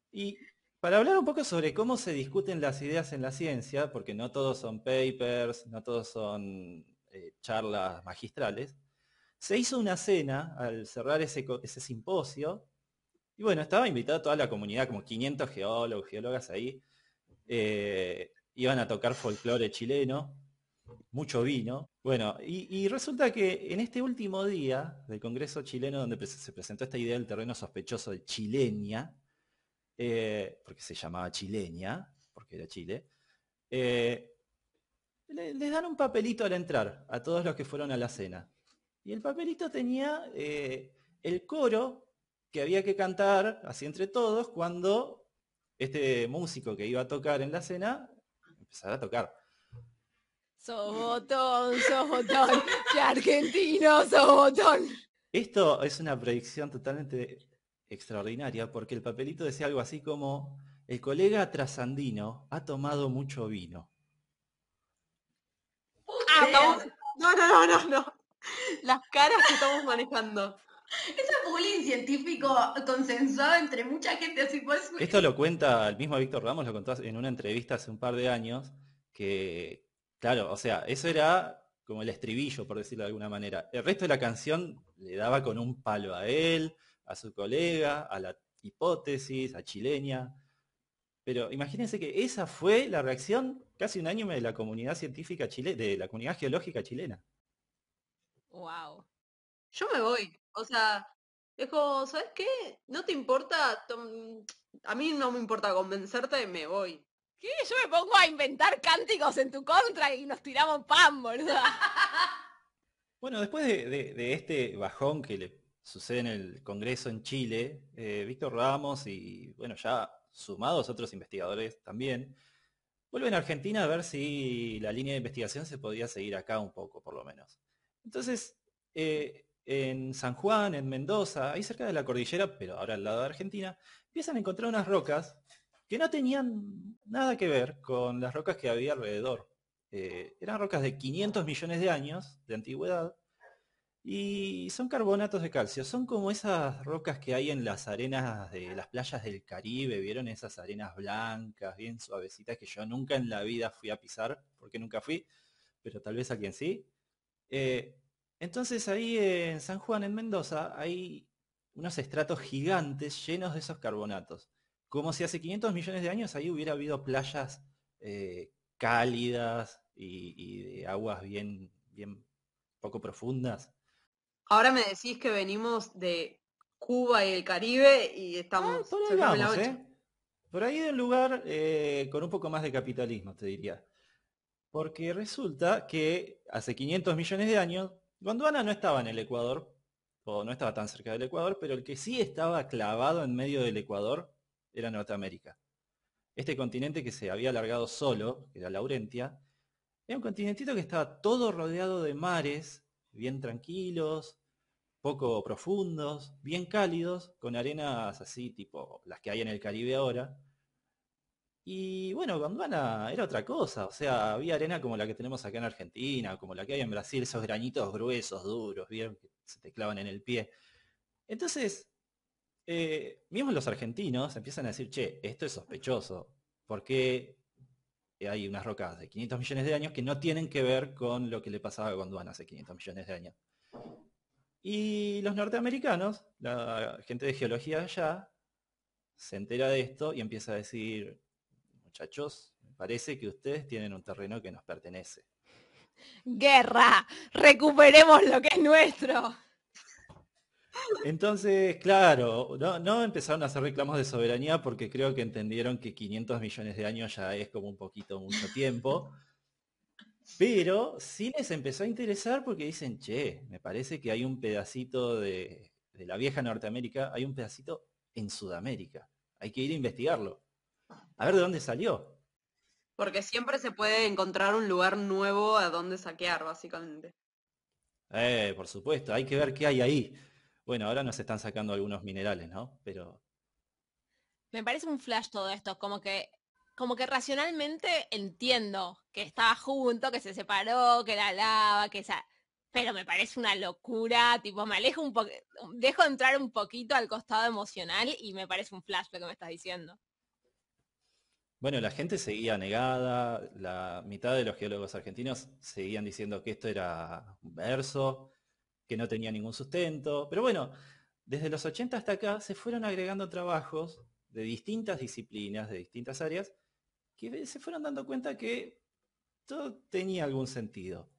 Y para hablar un poco sobre cómo se discuten las ideas en la ciencia, porque no todos son papers, no todos son eh, charlas magistrales, se hizo una cena al cerrar ese, simposio, y bueno, estaba invitada toda la comunidad, como 500 geólogos, geólogas ahí, eh, iban a tocar folclore chileno, mucho vino. Bueno, y, resulta que en este último día del Congreso chileno, donde se presentó esta idea del terreno sospechoso de Chilenia, eh, porque se llamaba Chilenia, porque era Chile, eh, les dan un papelito al entrar a todos los que fueron a la cena. Y el papelito tenía eh, el coro que había que cantar así entre todos cuando este músico que iba a tocar en la cena empezar a tocar. Sobotón, Sobotón, que argentino, Sobotón. Esto es una predicción totalmente extraordinaria porque el papelito decía algo así como el colega trasandino ha tomado mucho vino. Ah, no, no, no, no, no. *laughs* Las caras que estamos manejando. Es un bullying científico consensuado entre mucha gente. Así pues... Esto lo cuenta el mismo Víctor Ramos, lo contó en una entrevista hace un par de años, que, claro, o sea, eso era como el estribillo, por decirlo de alguna manera. El resto de la canción le daba con un palo a él, a su colega, a la hipótesis, a Chilenia. Pero imagínense que esa fue la reacción casi un año de la comunidad científica chilena, de la comunidad geológica chilena. Wow. Yo me voy. O sea, Es como, ¿sabes qué? ¿No te importa? Tom- A mí no me importa convencerte, me voy. ¿Qué? Yo me pongo a inventar cánticos en tu contra y nos tiramos pan, boluda. Bueno, después de, de- de este bajón que le sucede en el Congreso en Chile, eh, Víctor Ramos y, bueno, ya sumados otros investigadores también, vuelven a Argentina a ver si la línea de investigación se podía seguir acá un poco, por lo menos. Entonces, eh, en San Juan, en Mendoza, ahí cerca de la cordillera, pero ahora al lado de Argentina, empiezan a encontrar unas rocas que no tenían nada que ver con las rocas que había alrededor. Eh, eran rocas de 500 millones de años de antigüedad y son carbonatos de calcio. Son como esas rocas que hay en las arenas de las playas del Caribe. ¿Vieron esas arenas blancas, bien suavecitas que yo nunca en la vida fui a pisar? Porque nunca fui, pero tal vez alguien sí. Eh, entonces ahí en San Juan, en Mendoza, hay unos estratos gigantes llenos de esos carbonatos. Como si hace 500 millones de años ahí hubiera habido playas eh, cálidas y, y de aguas bien, bien poco profundas. Ahora me decís que venimos de Cuba y el Caribe y Ah, estamos... por ahí vamos. ¿eh? Por ahí de un lugar eh, con un poco más de capitalismo, te diría. Porque resulta que hace 500 millones de años, Gondwana no estaba en el Ecuador, o no estaba tan cerca del Ecuador, pero el que sí estaba clavado en medio del Ecuador era Norteamérica. Este continente que se había alargado solo, que era Laurentia, era un continentito que estaba todo rodeado de mares, bien tranquilos, poco profundos, bien cálidos, con arenas así tipo las que hay en el Caribe ahora. Y bueno, Gondwana era otra cosa, o sea, había arena como la que tenemos acá en Argentina, como la que hay en Brasil, esos granitos gruesos, duros, bien, que se te clavan en el pie. Entonces, eh, mismos los argentinos empiezan a decir, che, esto es sospechoso, porque hay unas rocas de 500 millones de años que no tienen que ver con lo que le pasaba a Gondwana hace 500 millones de años. Y los norteamericanos, la gente de geología allá, se entera de esto y empieza a decir, muchachos, me parece que ustedes tienen un terreno que nos pertenece. Guerra, recuperemos lo que es nuestro. Entonces, claro, no, no empezaron a hacer reclamos de soberanía porque creo que entendieron que 500 millones de años ya es como un poquito mucho tiempo. Pero sí les empezó a interesar porque dicen, che, me parece que hay un pedacito de, de la vieja Norteamérica, hay un pedacito en Sudamérica. Hay que ir a investigarlo. A ver de dónde salió. Porque siempre se puede encontrar un lugar nuevo a donde saquear, básicamente. Eh, por supuesto, hay que ver qué hay ahí. Bueno, ahora nos están sacando algunos minerales, ¿no? Pero Me parece un flash todo esto, como que, como que racionalmente entiendo que estaba junto, que se separó, que la lava, que esa. Pero me parece una locura, tipo, me alejo un poco, dejo entrar un poquito al costado emocional y me parece un flash lo que me estás diciendo. Bueno, la gente seguía negada, la mitad de los geólogos argentinos seguían diciendo que esto era un verso, que no tenía ningún sustento, pero bueno, desde los 80 hasta acá se fueron agregando trabajos de distintas disciplinas, de distintas áreas, que se fueron dando cuenta que todo tenía algún sentido.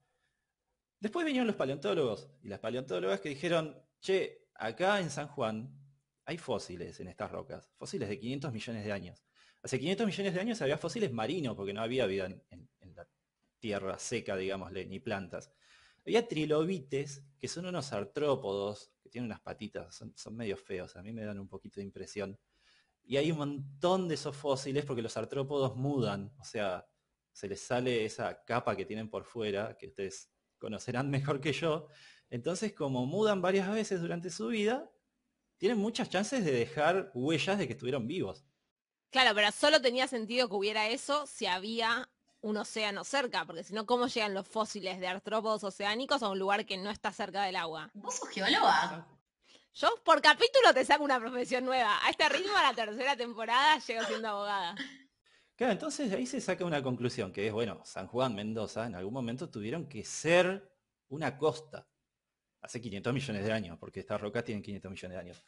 Después vinieron los paleontólogos y las paleontólogas que dijeron, che, acá en San Juan hay fósiles en estas rocas, fósiles de 500 millones de años. Hace 500 millones de años había fósiles marinos, porque no había vida en, la tierra seca, digámosle, ni plantas. Había trilobites, que son unos artrópodos, que tienen unas patitas, son, son medio feos, a mí me dan un poquito de impresión. Y hay un montón de esos fósiles porque los artrópodos mudan, o sea, se les sale esa capa que tienen por fuera, que ustedes conocerán *laughs* mejor que yo. Entonces, como mudan varias veces durante su vida, tienen muchas chances de dejar huellas de que estuvieron vivos. Claro, pero solo tenía sentido que hubiera eso si había un océano cerca, porque si no, ¿cómo llegan los fósiles de artrópodos oceánicos a un lugar que no está cerca del agua? ¿Vos sos geóloga? Yo por capítulo te saco una profesión nueva. A este ritmo, a la tercera temporada, llego siendo abogada. Claro, entonces de ahí se saca una conclusión, que es, bueno, San Juan, Mendoza, en algún momento tuvieron que ser una costa. Hace 500 millones de años, porque estas rocas tienen 500 millones de años.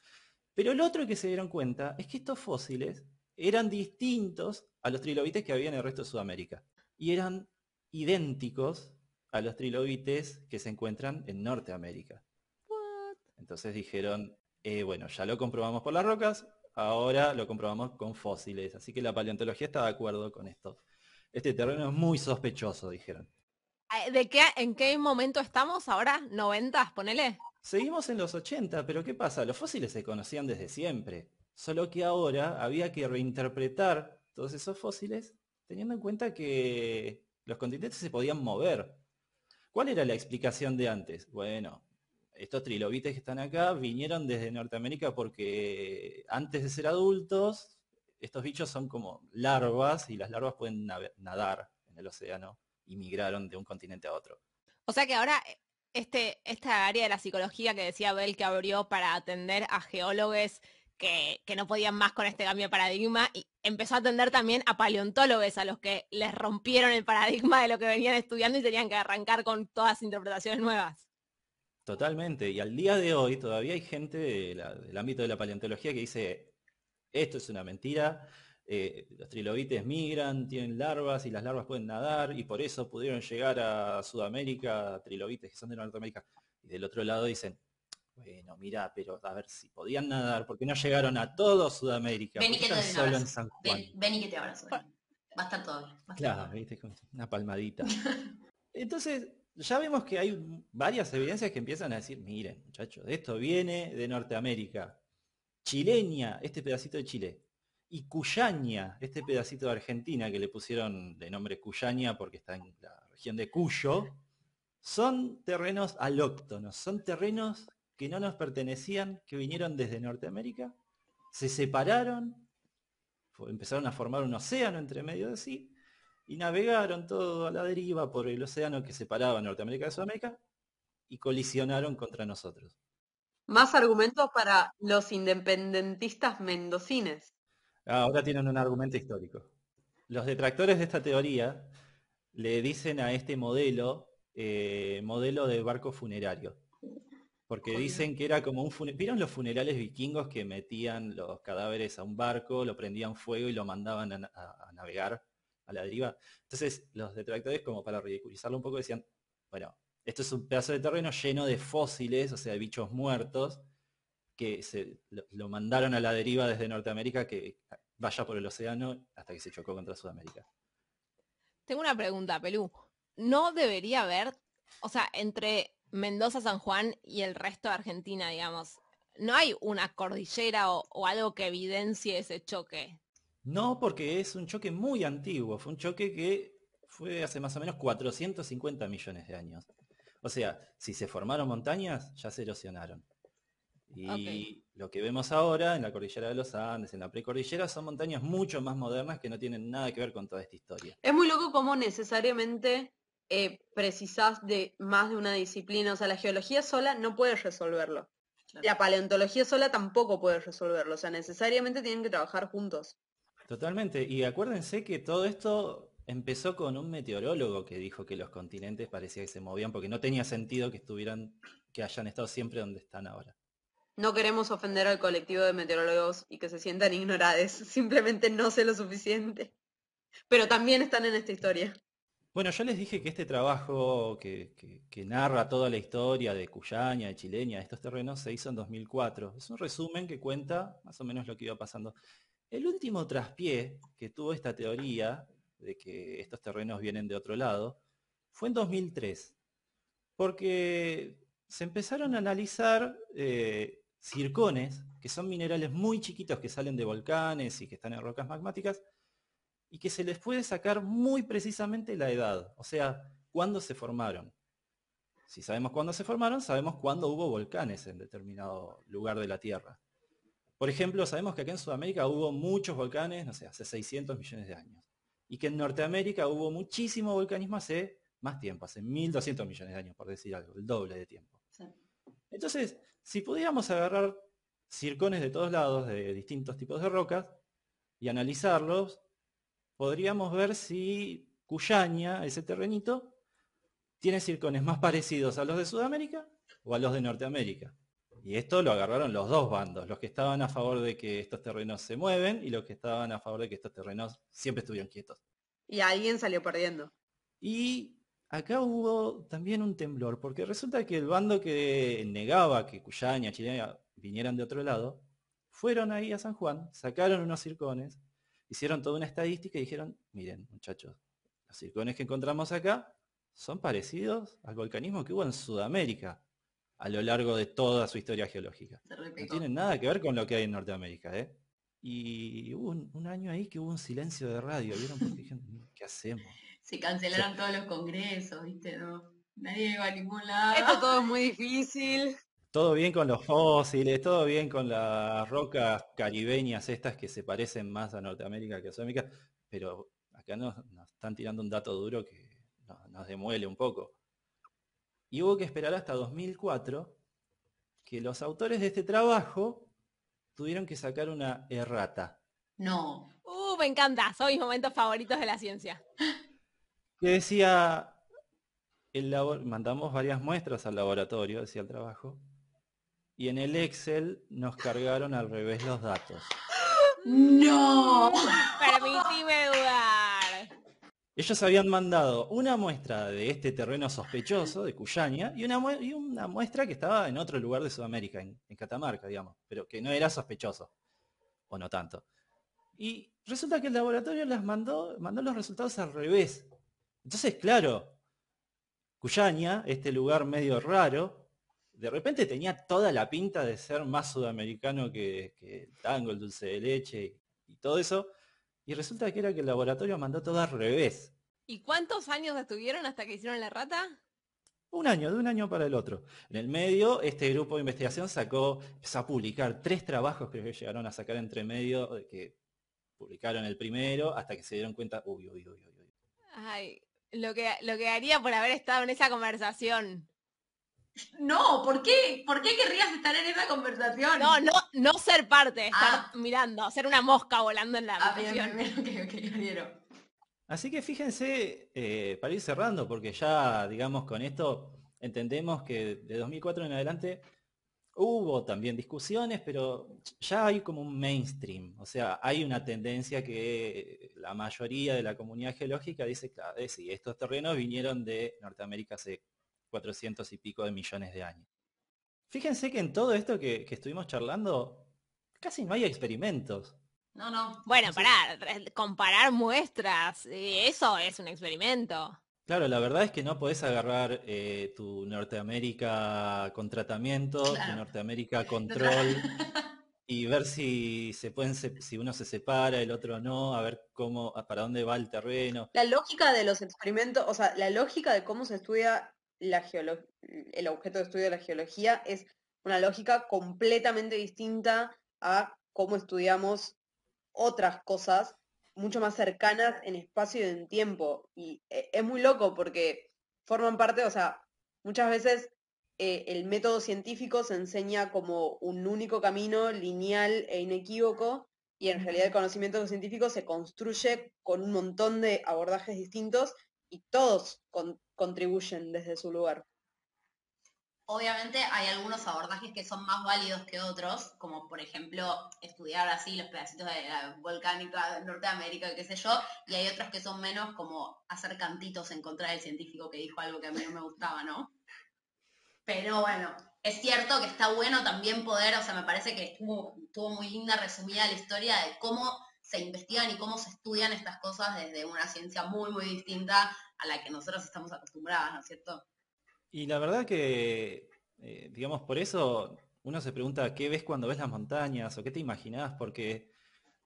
Pero lo otro que se dieron cuenta es que estos fósiles eran distintos a los trilobites que había en el resto de Sudamérica. Y eran idénticos a los trilobites que se encuentran en Norteamérica. Entonces dijeron, Eh, bueno, ya lo comprobamos por las rocas, ahora lo comprobamos con fósiles, así que la paleontología está de acuerdo con esto. Este terreno es muy sospechoso, dijeron. ¿De qué, en qué momento estamos ahora? ¿90? Ponele. Seguimos en los 80, pero ¿qué pasa? Los fósiles se conocían desde siempre, solo que ahora había que reinterpretar todos esos fósiles teniendo en cuenta que los continentes se podían mover. ¿Cuál era la explicación de antes? Bueno, estos trilobites que están acá vinieron desde Norteamérica porque antes de ser adultos, estos bichos son como larvas y las larvas pueden nadar en el océano y migraron de un continente a otro. O sea que ahora eh, este, esta área de la psicología que decía Bell que abrió para atender a geólogos que, no podían más con este cambio de paradigma y empezó a atender también a paleontólogos a los que les rompieron el paradigma de lo que venían estudiando y tenían que arrancar con todas interpretaciones nuevas. Totalmente. Y al día de hoy todavía hay gente del ámbito de la paleontología que dice, esto es una mentira, eh, los trilobites migran, tienen larvas y las larvas pueden nadar y por eso pudieron llegar a Sudamérica, trilobites que son de Norteamérica. Y del otro lado dicen, bueno, mira, pero a ver si podían nadar, porque no llegaron a todo Sudamérica. Ven y que te solo en San Juan. Ven, y que te abrazo. Va a estar todo bien. Claro, viste, una palmadita. *laughs* Entonces, ya vemos que hay varias evidencias que empiezan a decir, miren, muchachos, esto viene de Norteamérica. Chileña, este pedacito de Chile. Y Cuyaña, este pedacito de Argentina que le pusieron de nombre Cuyaña porque está en la región de Cuyo, son terrenos alóctonos, son terrenos que no nos pertenecían, que vinieron desde Norteamérica, se separaron, empezaron a formar un océano entre medio de sí, y navegaron todo a la deriva por el océano que separaba Norteamérica de Sudamérica y colisionaron contra nosotros. Más argumentos para los independentistas mendocines. Ahora tienen un argumento histórico. Los detractores de esta teoría le dicen a este modelo eh, modelo de barco funerario. Porque dicen que era como un funeral. ¿Vieron los funerales vikingos que metían los cadáveres a un barco, lo prendían fuego y lo mandaban a navegar? a la deriva. Entonces, los detractores, como para ridiculizarlo un poco, decían, bueno, esto es un pedazo de terreno lleno de fósiles, o sea, de bichos muertos, que se, lo, mandaron a la deriva desde Norteamérica, que vaya por el océano hasta que se chocó contra Sudamérica. Tengo una pregunta, Pelú. ¿No debería haber, o sea, entre Mendoza, San Juan y el resto de Argentina, digamos, no hay una cordillera o algo que evidencie ese choque? No, porque es un choque muy antiguo, fue un choque que fue hace más o menos 450 millones de años. O sea, si se formaron montañas, ya se erosionaron. Y lo que vemos ahora en la cordillera de los Andes, en la precordillera, son montañas mucho más modernas que no tienen nada que ver con toda esta historia. Es muy loco cómo necesariamente eh, precisás de más de una disciplina. O sea, la geología sola no puede resolverlo. La paleontología sola tampoco puede resolverlo. O sea, necesariamente tienen que trabajar juntos. Totalmente. Y acuérdense que todo esto empezó con un meteorólogo que dijo que los continentes parecía que se movían porque no tenía sentido que estuvieran, que hayan estado siempre donde están ahora. No queremos ofender al colectivo de meteorólogos y que se sientan ignorados, *laughs* simplemente no sé lo suficiente. Pero también están en esta historia. Bueno, yo les dije que este trabajo que, narra toda la historia de Cuyaña, de Chileña, de estos terrenos, se hizo en 2004. Es un resumen que cuenta más o menos lo que iba pasando. El último traspié que tuvo esta teoría de que estos terrenos vienen de otro lado fue en 2003, porque se empezaron a analizar eh, circones, que son minerales muy chiquitos que salen de volcanes y que están en rocas magmáticas, y que se les puede sacar muy precisamente la edad, o sea, cuándo se formaron. Si sabemos cuándo se formaron, sabemos cuándo hubo volcanes en determinado lugar de la Tierra. Por ejemplo, sabemos que aquí en Sudamérica hubo muchos volcanes, no sé, hace 600 millones de años. Y que en Norteamérica hubo muchísimo volcanismo hace más tiempo, hace 1200 millones de años, por decir algo, el doble de tiempo. Entonces, si pudiéramos agarrar circones de todos lados, de distintos tipos de rocas, y analizarlos, podríamos ver si Cuyaña, ese terrenito, tiene circones más parecidos a los de Sudamérica o a los de Norteamérica. Y esto lo agarraron los dos bandos, los que estaban a favor de que estos terrenos se mueven y los que estaban a favor de que estos terrenos siempre estuvieran quietos. Y alguien salió perdiendo. Y acá hubo también un temblor, porque resulta que el bando que negaba que Cuyaña, Chilena, vinieran de otro lado, fueron ahí a San Juan, sacaron unos circones, hicieron toda una estadística y dijeron, miren muchachos, los circones que encontramos acá son parecidos al volcanismo que hubo en Sudamérica a lo largo de toda su historia geológica. No tienen nada que ver con lo que hay en Norteamérica, ¿eh? Y hubo un, año ahí que hubo un silencio de radio, ¿vieron? Porque dijeron, ¿qué hacemos? Se cancelaron todos los congresos, ¿viste? No, nadie iba a ningún lado. Esto todo es muy difícil. Todo bien con los fósiles, todo bien con las rocas caribeñas estas que se parecen más a Norteamérica que a Sudamérica, pero acá nos, están tirando un dato duro que nos demuele un poco. Y hubo que esperar hasta 2004 que los autores de este trabajo tuvieron que sacar una errata. No. Uh, me encanta, son mis momentos favoritos de la ciencia. Que decía, el mandamos varias muestras al laboratorio, decía el trabajo, y en el Excel nos cargaron al revés los datos. ¡No! Permitime dudar. Ellos habían mandado una muestra de este terreno sospechoso, de Cuyaña, y una, muestra que estaba en otro lugar de Sudamérica, en, Catamarca, digamos, pero que no era sospechoso, o no tanto. Y resulta que el laboratorio las mandó, mandó los resultados al revés. Entonces, claro, Cuyaña, este lugar medio raro, de repente tenía toda la pinta de ser más sudamericano que, que el tango, el dulce de leche y todo eso, y resulta que era que el laboratorio mandó todo al revés. ¿Y cuántos años estuvieron hasta que hicieron la rata? Un año, de un año para el otro. En el medio, este grupo de investigación sacó, empezó a publicar tres trabajos que llegaron a sacar entre medio, que publicaron el primero, hasta que se dieron cuenta, uy, uy, uy, uy. Ay, lo que, lo que haría por haber estado en esa conversación. No, ¿por qué? ¿Por qué querrías estar en esa conversación? No, no, no ser parte, estar ah. mirando, ser una mosca volando en la ah, bien, Así que fíjense, eh, para ir cerrando, porque ya, digamos, con esto entendemos que de 2004 en adelante hubo también discusiones, pero ya hay como un mainstream, o sea, hay una tendencia que la mayoría de la comunidad geológica dice, claro, eh, sí, estos terrenos vinieron de Norteamérica hace 400 y pico de millones de años. Fíjense que en todo esto que, estuvimos charlando, casi no hay experimentos. No, no. Bueno, para comparar muestras, eh, eso es un experimento. Claro, la verdad es que no podés agarrar eh, tu Norteamérica con tratamiento, tu Norteamérica control *laughs* y ver si se pueden si uno se separa, el otro no, a ver cómo para dónde va el terreno. La lógica de los experimentos, o sea, la lógica de cómo se estudia la el objeto de estudio de la geología es una lógica completamente distinta a cómo estudiamos otras cosas mucho más cercanas en espacio y en tiempo. Y e, es muy loco porque forman parte, o sea, muchas veces eh, el método científico se enseña como un único camino lineal e inequívoco y en realidad el conocimiento científico se construye con un montón de abordajes distintos y todos contribuyen desde su lugar. Obviamente hay algunos abordajes que son más válidos que otros, como por ejemplo estudiar así los pedacitos de la volcánica de Norteamérica, qué sé yo, y hay otros que son menos como hacer cantitos en contra del científico que dijo algo que a mí no me gustaba, ¿no? Pero bueno, es cierto que está bueno también poder, o sea, me parece que estuvo, estuvo muy linda resumida la historia de cómo se investigan y cómo se estudian estas cosas desde una ciencia muy, muy distinta a la que nosotros estamos acostumbradas, ¿no es cierto? Y la verdad que, eh, digamos, por eso uno se pregunta qué ves cuando ves las montañas o qué te imaginás, porque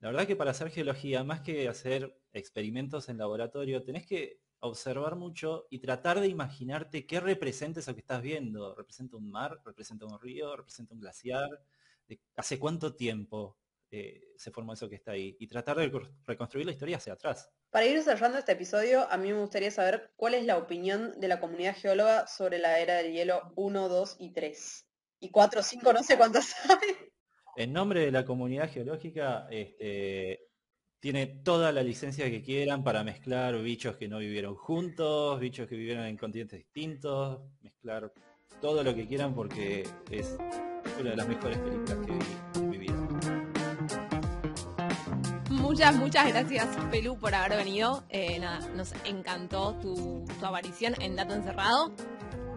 la verdad que para hacer geología, más que hacer experimentos en laboratorio, tenés que observar mucho y tratar de imaginarte qué representa eso que estás viendo. ¿Representa un mar? ¿Representa un río? ¿Representa un glaciar? ¿Hace cuánto tiempo? Eh, se formó eso que está ahí y tratar de reconstruir la historia hacia atrás. Para ir cerrando este episodio, a mí me gustaría saber cuál es la opinión de la comunidad geóloga sobre la era del hielo 1, 2 y 3. Y 4, 5, no sé cuántas sabe. En nombre de la comunidad geológica, este, tiene toda la licencia que quieran para mezclar bichos que no vivieron juntos, bichos que vivieron en continentes distintos, mezclar todo lo que quieran porque es una de las mejores películas que he Muchas, muchas gracias, Pelú, por haber venido. Eh, nos encantó tu, tu aparición en Dato Encerrado.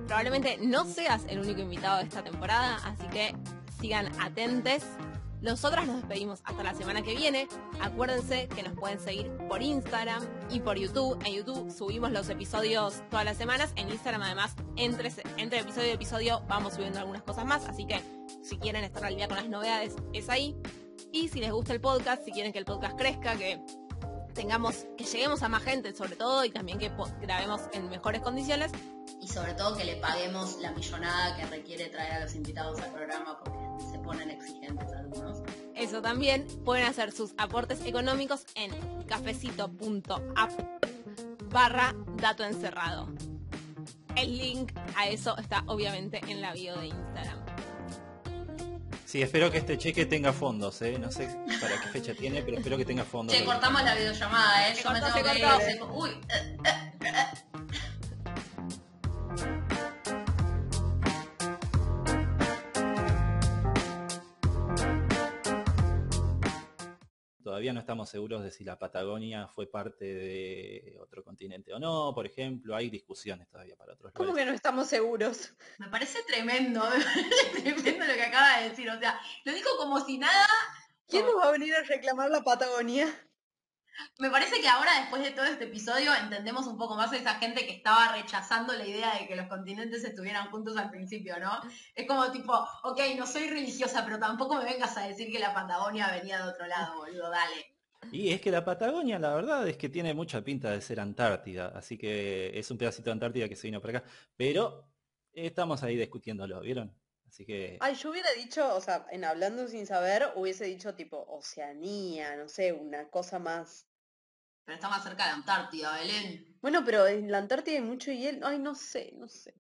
Probablemente no seas el único invitado de esta temporada, así que sigan atentes. Nosotras nos despedimos hasta la semana que viene. Acuérdense que nos pueden seguir por Instagram y por YouTube. En YouTube subimos los episodios todas las semanas. En Instagram además, entre, entre episodio y episodio vamos subiendo algunas cosas más. Así que si quieren estar al día con las novedades, es ahí. Y si les gusta el podcast, si quieren que el podcast crezca, que tengamos, que lleguemos a más gente sobre todo y también que grabemos en mejores condiciones. Y sobre todo que le paguemos la millonada que requiere traer a los invitados al programa porque se ponen exigentes algunos. Eso también, pueden hacer sus aportes económicos en cafecito.app barra dato encerrado. El link a eso está obviamente en la bio de Instagram. Sí, espero que este cheque tenga fondos, ¿eh? No sé para qué fecha tiene, pero espero que tenga fondos. Che, cortamos la videollamada, ¿eh? Yo me tengo que ir. Uy, Todavía no estamos seguros de si la Patagonia fue parte de otro continente o no, por ejemplo. Hay discusiones todavía para otros ¿Cómo lugares. que no estamos seguros? Me parece tremendo, *laughs* me parece tremendo lo que acaba de decir. O sea, lo dijo como si nada. ¿Quién nos va a venir a reclamar la Patagonia? Me parece que ahora, después de todo este episodio, entendemos un poco más a esa gente que estaba rechazando la idea de que los continentes estuvieran juntos al principio, ¿no? Es como tipo, ok, no soy religiosa, pero tampoco me vengas a decir que la Patagonia venía de otro lado, boludo, dale. Y es que la Patagonia, la verdad, es que tiene mucha pinta de ser Antártida, así que es un pedacito de Antártida que se vino para acá. Pero estamos ahí discutiéndolo, ¿vieron? Así que Ay, yo hubiera dicho, o sea, en hablando sin saber, hubiese dicho tipo Oceanía, no sé, una cosa más. Pero está más cerca de Antártida, Belén. Bueno, pero en la Antártida hay mucho hielo. Ay, no sé, no sé.